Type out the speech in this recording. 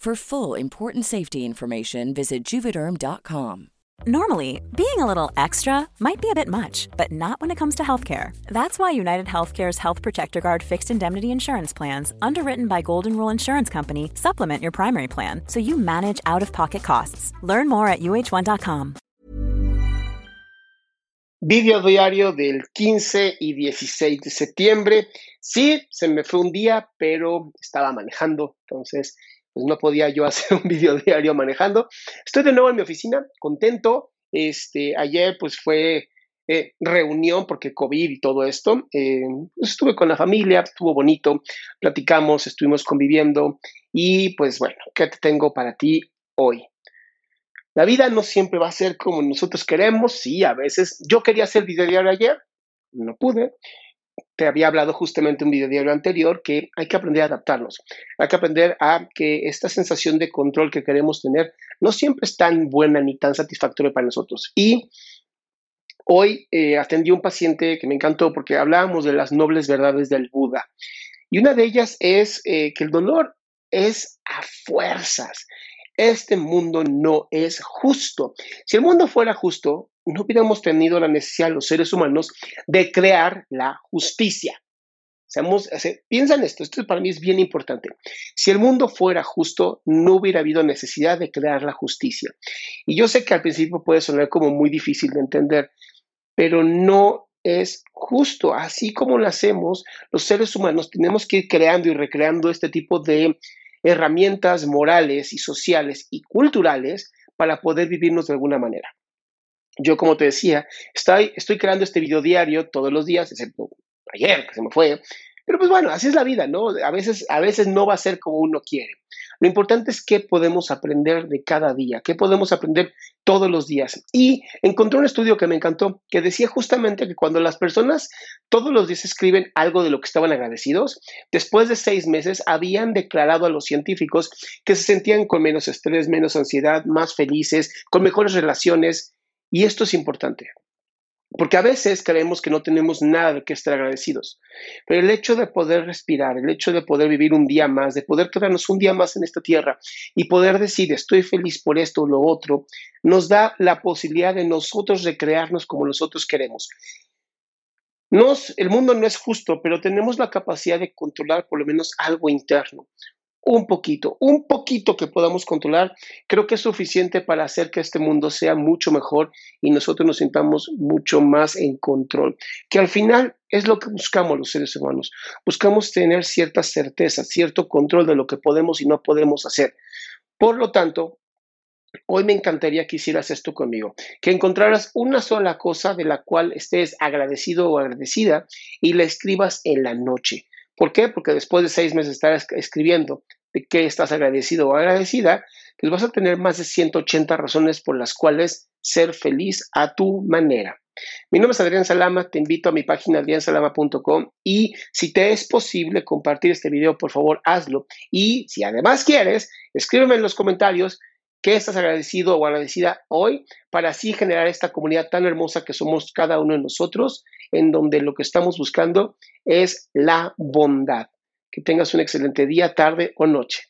For full important safety information, visit juvederm.com. Normally, being a little extra might be a bit much, but not when it comes to healthcare. That's why United Healthcare's Health Protector Guard fixed indemnity insurance plans, underwritten by Golden Rule Insurance Company, supplement your primary plan so you manage out of pocket costs. Learn more at uh1.com. Video diario del 15 y 16 de septiembre. Sí, se me fue un día, pero estaba manejando, entonces pues no podía yo hacer un video diario manejando. Estoy de nuevo en mi oficina, contento. Este, ayer pues fue eh, reunión porque COVID y todo esto. Eh, pues, estuve con la familia, estuvo bonito, platicamos, estuvimos conviviendo y pues bueno, ¿qué te tengo para ti hoy? La vida no siempre va a ser como nosotros queremos, sí, a veces. Yo quería hacer video diario ayer, no pude te había hablado justamente en un video diario anterior que hay que aprender a adaptarnos. Hay que aprender a que esta sensación de control que queremos tener no siempre es tan buena ni tan satisfactoria para nosotros. Y hoy eh, atendí a un paciente que me encantó porque hablábamos de las nobles verdades del Buda. Y una de ellas es eh, que el dolor es a fuerzas. Este mundo no es justo. Si el mundo fuera justo, no hubiéramos tenido la necesidad los seres humanos de crear la justicia. Seamos, piensa esto, esto para mí es bien importante. Si el mundo fuera justo, no hubiera habido necesidad de crear la justicia. Y yo sé que al principio puede sonar como muy difícil de entender, pero no es justo. Así como lo hacemos, los seres humanos tenemos que ir creando y recreando este tipo de herramientas morales y sociales y culturales para poder vivirnos de alguna manera. Yo, como te decía, estoy, creando este video diario todos los días, excepto ayer, que se me fue. Pero pues bueno, así es la vida, ¿no? A veces, a veces no va a ser como uno quiere. Lo importante es qué podemos aprender de cada día, qué podemos aprender todos los días. Y encontré un estudio que me encantó, que decía justamente que cuando las personas todos los días escriben algo de lo que estaban agradecidos, después de seis meses habían declarado a los científicos que se sentían con menos estrés, menos ansiedad, más felices, con mejores relaciones. Y esto es importante. Porque a veces creemos que no tenemos nada de que estar agradecidos. Pero el hecho de poder respirar, el hecho de poder vivir un día más, de poder quedarnos un día más en esta tierra y poder decir estoy feliz por esto o lo otro, nos da la posibilidad de nosotros recrearnos como nosotros queremos. Nos, el mundo no es justo, pero tenemos la capacidad de controlar por lo menos algo interno un poquito, un poquito que podamos controlar, creo que es suficiente para hacer que este mundo sea mucho mejor y nosotros nos sintamos mucho más en control, que al final es lo que buscamos los seres humanos. Buscamos tener cierta certeza, cierto control de lo que podemos y no podemos hacer. Por lo tanto, Hoy me encantaría que hicieras esto conmigo, que encontraras una sola cosa de la cual estés agradecido o agradecida y la escribas en la noche. ¿Por qué? Porque después de seis meses estar escribiendo de qué estás agradecido o agradecida, pues vas a tener más de 180 razones por las cuales ser feliz a tu manera. Mi nombre es Adrián Salama, te invito a mi página adriansalama.com y si te es posible compartir este video, por favor hazlo. Y si además quieres, escríbeme en los comentarios qué estás agradecido o agradecida hoy para así generar esta comunidad tan hermosa que somos cada uno de nosotros en donde lo que estamos buscando es la bondad. Que tengas un excelente día, tarde o noche.